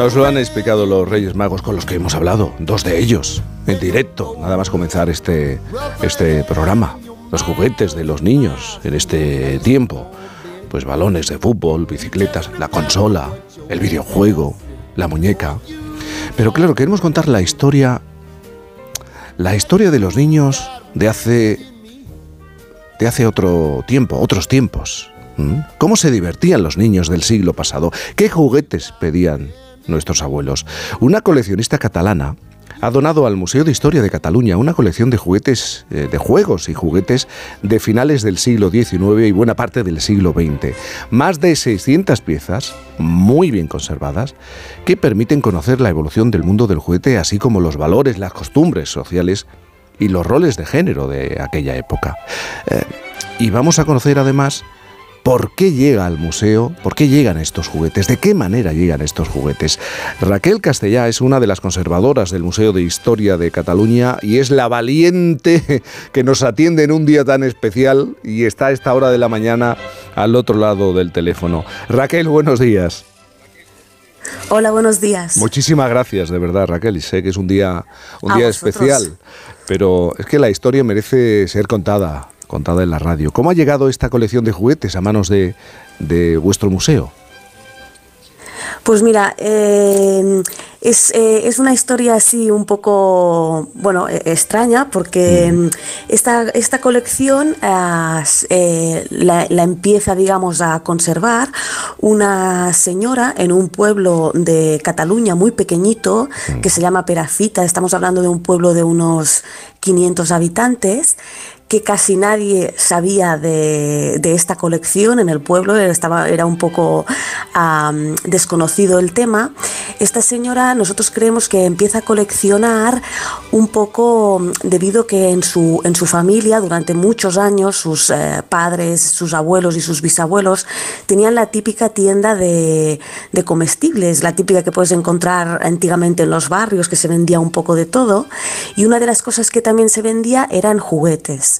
Nos lo han explicado los Reyes Magos con los que hemos hablado, dos de ellos, en directo, nada más comenzar este, este programa. Los juguetes de los niños en este tiempo. Pues balones de fútbol, bicicletas, la consola, el videojuego, la muñeca. Pero claro, queremos contar la historia, la historia de los niños de hace, de hace otro tiempo, otros tiempos. ¿Mm? ¿Cómo se divertían los niños del siglo pasado? ¿Qué juguetes pedían nuestros abuelos? Una coleccionista catalana ha donado al Museo de Historia de Cataluña una colección de juguetes, eh, de juegos y juguetes de finales del siglo XIX y buena parte del siglo XX. Más de 600 piezas, muy bien conservadas, que permiten conocer la evolución del mundo del juguete, así como los valores, las costumbres sociales y los roles de género de aquella época. Eh, y vamos a conocer además ¿Por qué llega al museo? ¿Por qué llegan estos juguetes? ¿De qué manera llegan estos juguetes? Raquel Castellá es una de las conservadoras del Museo de Historia de Cataluña y es la valiente que nos atiende en un día tan especial y está a esta hora de la mañana al otro lado del teléfono. Raquel, buenos días. Hola, buenos días. Muchísimas gracias, de verdad, Raquel. Y sé que es un día, un día especial, pero es que la historia merece ser contada contada en la radio. ¿Cómo ha llegado esta colección de juguetes a manos de, de vuestro museo? Pues mira, eh, es, eh, es, una historia así un poco, bueno, e, extraña porque mm. esta, esta, colección eh, la, la, empieza, digamos, a conservar una señora en un pueblo de Cataluña muy pequeñito que se llama Perafita. Estamos hablando de un pueblo de unos 500 habitantes que casi nadie sabía de, esta colección en el pueblo, estaba, era un poco desconocido el tema. Esta señora nosotros creemos que empieza a coleccionar un poco debido que en su, en su familia durante muchos años sus eh, padres, sus abuelos y sus bisabuelos tenían la típica tienda de, de comestibles, la típica que puedes encontrar antiguamente en los barrios, que se vendía un poco de todo. Y una de las cosas que también se vendía eran juguetes.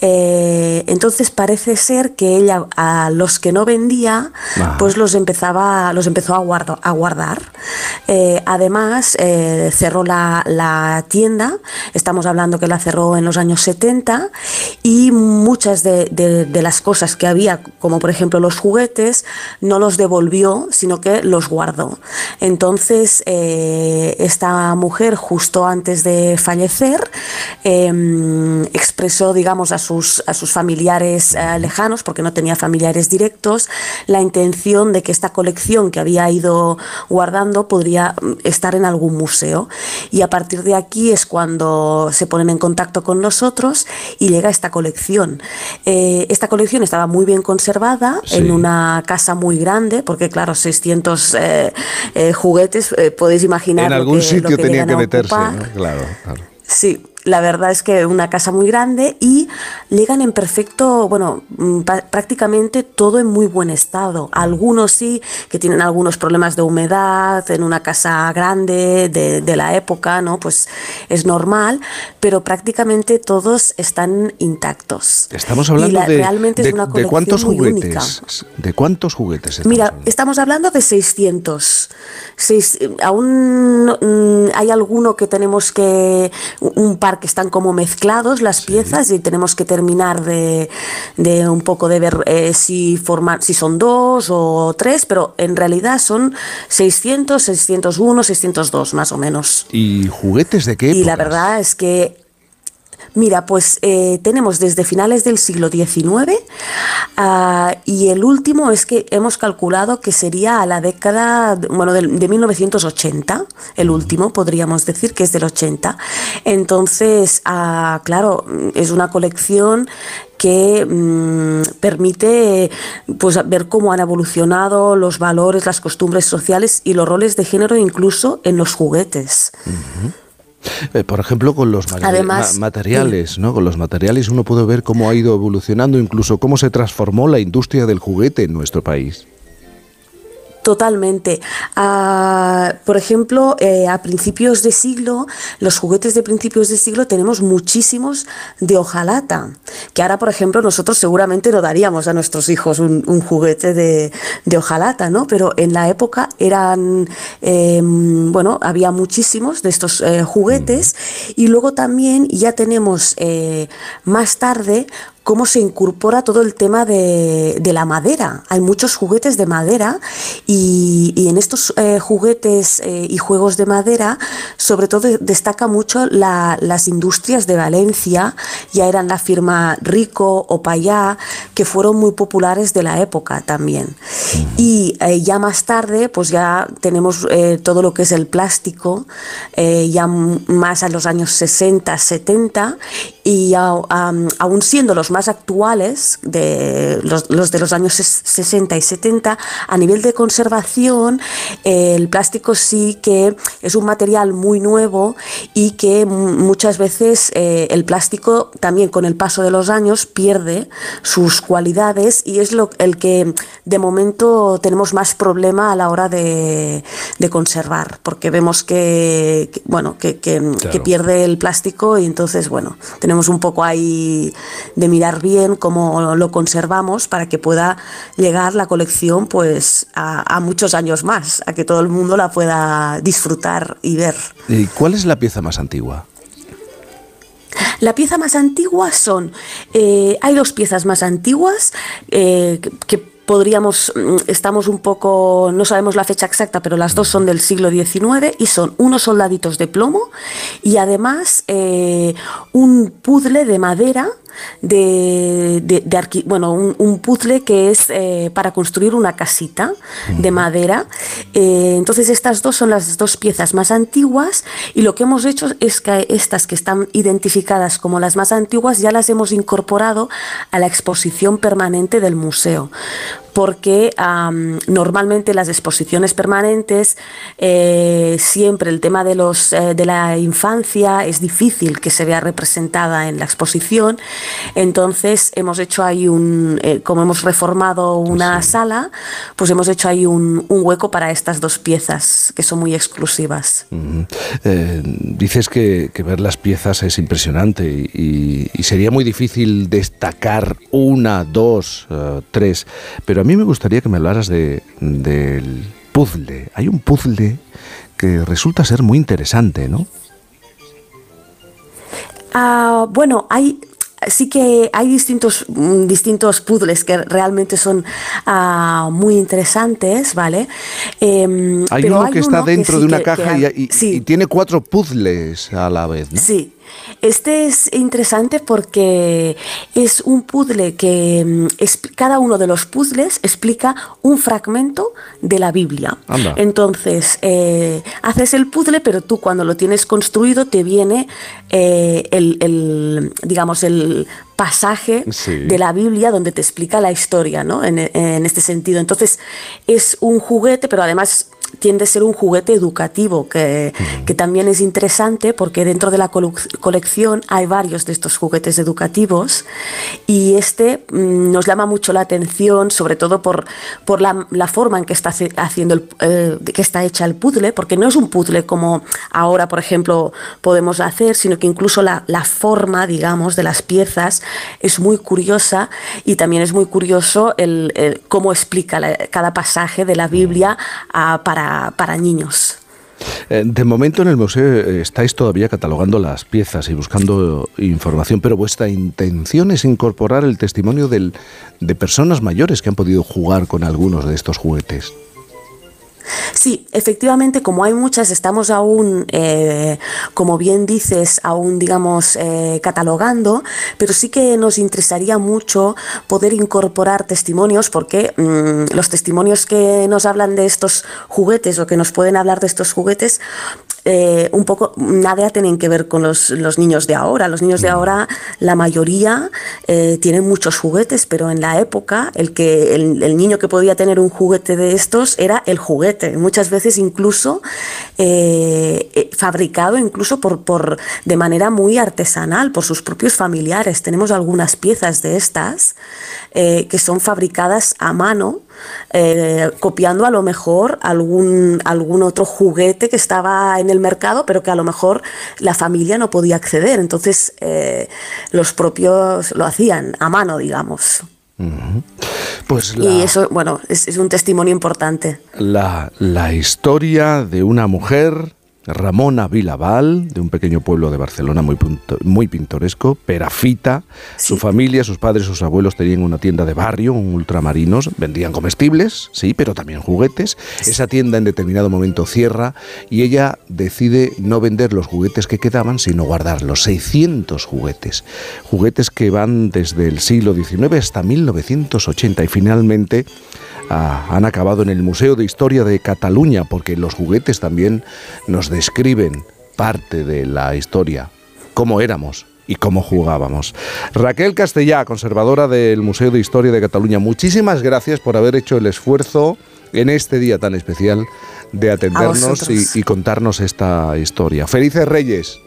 Eh, entonces parece ser que ella a los que no vendía, pues los empezaba, los empezó a, a guardar. Eh, además, eh, cerró la, tienda, estamos hablando que la cerró en los años 70, y muchas de, las cosas que había, como por ejemplo los juguetes, no los devolvió, sino que los guardó. Entonces, esta mujer, justo antes de fallecer, em, expresó, digamos, a sus, a sus familiares eh, lejanos, porque no tenía familiares directos, la intención de que esta colección que había ido guardando podría mm, estar en algún museo. Y a partir de aquí es cuando se ponen en contacto con nosotros y llega esta colección. Eh, esta colección estaba muy bien conservada en una casa muy grande, porque claro, 600 eh, juguetes, podéis imaginar. En algún sitio tenía que meterse, claro, claro. Sí, la verdad es que una casa muy grande y llegan en perfecto, bueno, mm, prácticamente todo en muy buen estado. Algunos sí, que tienen algunos problemas de humedad en una casa grande de, la época, ¿no? Pues es normal, pero prácticamente todos están intactos. Estamos hablando de, realmente de, de cuántos juguetes. ¿De cuántos juguetes? Mira, estamos hablando de 600. Seis, aún mm, hay alguno que tenemos que un par que están como mezclados las piezas y tenemos que terminar de, un poco de ver eh, si, forman, si son dos o tres, pero en realidad son 600, 601, 602 más o menos. ¿Y juguetes de qué? Y la verdad es que Mira, pues eh, tenemos desde finales del siglo XIX ah, y el último es que hemos calculado que sería a la década, bueno, de, 1980, el último podríamos decir que es del 80. Entonces, ah, claro, es una colección que mm, permite pues, ver cómo han evolucionado los valores, las costumbres sociales y los roles de género incluso en los juguetes. Eh, por ejemplo, con los materiales, ¿no? Con los materiales uno puede ver cómo ha ido evolucionando, incluso cómo se transformó la industria del juguete en nuestro país. Totalmente. Ah, por ejemplo, eh, a principios de siglo, los juguetes de principios de siglo tenemos muchísimos de hojalata, que ahora, por ejemplo, nosotros seguramente no daríamos a nuestros hijos un, juguete de, de, hojalata, ¿no? Pero en la época eran, em, bueno, había muchísimos de estos eh, juguetes y luego también ya tenemos eh, más tarde cómo se incorpora todo el tema de, la madera. Hay muchos juguetes de madera y, en estos eh, juguetes eh, y juegos de madera, sobre todo destaca mucho las industrias de Valencia, ya eran la firma Rico o Payá, que fueron muy populares de la época también. Y eh, ya más tarde, pues ya tenemos todo lo que es el plástico, ya más a los años 60, 70, y aún siendo los más actuales, de los, de los años 60 y 70, a nivel de conservación, el plástico sí que es un material muy nuevo y que muchas veces eh, el plástico también con el paso de los años pierde sus cualidades y es lo, el que de momento tenemos más problema a la hora de, conservar, porque vemos que, bueno, que, que pierde el plástico y entonces, bueno, tenemos un poco ahí de mirar bien cómo lo conservamos para que pueda llegar la colección pues a, muchos años más, a que todo el mundo la pueda disfrutar y ver. ¿Y cuál es la pieza más antigua? La pieza más antigua son, eh, hay dos piezas más antiguas eh, que podríamos, mm, estamos un poco, no sabemos la fecha exacta, pero las dos son del siglo XIX y son unos soldaditos de plomo y además eh, un puzzle de madera de, de, bueno, un, puzzle que es eh, para construir una casita de madera. Eh, entonces estas dos son las dos piezas más antiguas y lo que hemos hecho es que estas que están identificadas como las más antiguas ya las hemos incorporado a la exposición permanente del museo porque normalmente las exposiciones permanentes eh, siempre el tema de los de la infancia es difícil que se vea representada en la exposición. Entonces hemos hecho ahí un, eh, como hemos reformado una sala, pues hemos hecho ahí un, hueco para estas dos piezas que son muy exclusivas. Eh, dices que, ver las piezas es impresionante y, sería muy difícil destacar una, dos, eh, tres, pero a mí me gustaría que me hablaras de, del puzzle. Hay un puzzle que resulta ser muy interesante, ¿no? Ah, bueno, hay sí que hay distintos, mm, distintos puzzles que realmente son ah, muy interesantes, ¿vale? Em, hay uno que está dentro de una caja y, y, tiene cuatro puzzles a la vez, ¿no? Sí, este es interesante porque es un puzzle que mm, cada uno de los puzzles explica un fragmento de la Biblia. Entonces, eh, haces el puzzle, pero tú cuando lo tienes construido te viene eh, el, digamos, el pasaje de la Biblia donde te explica la historia, ¿no? En, en este sentido. Entonces, es un juguete, pero además tiende a ser un juguete educativo, que, también es interesante porque dentro de la colección hay varios de estos juguetes educativos y este mm, nos llama mucho la atención, sobre todo por, por la, forma en que está, haciendo el, eh, que está hecha el puzzle, porque no es un puzzle como ahora, por ejemplo, podemos hacer, sino que incluso la, forma, digamos, de las piezas es muy curiosa y también es muy curioso el, cómo explica cada pasaje de la Biblia a, para para, niños. Eh, de momento en el museo eh, estáis todavía catalogando las piezas y buscando información, pero vuestra intención es incorporar el testimonio de personas mayores que han podido jugar con algunos de estos juguetes. Sí, efectivamente, como hay muchas, estamos aún, eh, como bien dices, aún, digamos, eh, catalogando, pero sí que nos interesaría mucho poder incorporar testimonios, porque mm, los testimonios que nos hablan de estos juguetes o que nos pueden hablar de estos juguetes eh, un poco nada tienen que ver con los, niños de ahora. Los niños de mm. ahora, la mayoría eh, tienen muchos juguetes, pero en la época el, que, el, niño que podía tener un juguete de estos era el juguete. Muchas veces incluso, eh, fabricado incluso por, por, de manera muy artesanal por sus propios familiares. Tenemos algunas piezas de estas eh, que son fabricadas a mano, eh, copiando a lo mejor algún, algún otro juguete que estaba en el mercado, pero que a lo mejor la familia no podía acceder. Entonces eh, los propios lo hacían a mano, digamos. Pues y eso, bueno, es, es, un testimonio importante. La, la historia de una mujer Ramona Vilaval, de un pequeño pueblo de Barcelona muy, muy pintoresco, Perafita. Su familia, sus padres, sus abuelos tenían una tienda de barrio, un ultramarinos, vendían comestibles, sí, pero también juguetes. Esa tienda en determinado momento cierra y ella decide no vender los juguetes que quedaban, sino guardar los 600 juguetes. Juguetes que van desde el siglo XIX hasta 1980 y finalmente han acabado en el Museo de Historia de Cataluña, porque los juguetes también nos describen parte de la historia, cómo éramos y cómo jugábamos. Raquel Castellá, conservadora del Museo de Historia de Cataluña, muchísimas gracias por haber hecho el esfuerzo en este día tan especial de atendernos y, y contarnos esta historia. Felices Reyes.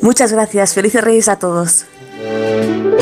Muchas gracias, felices Reyes a todos.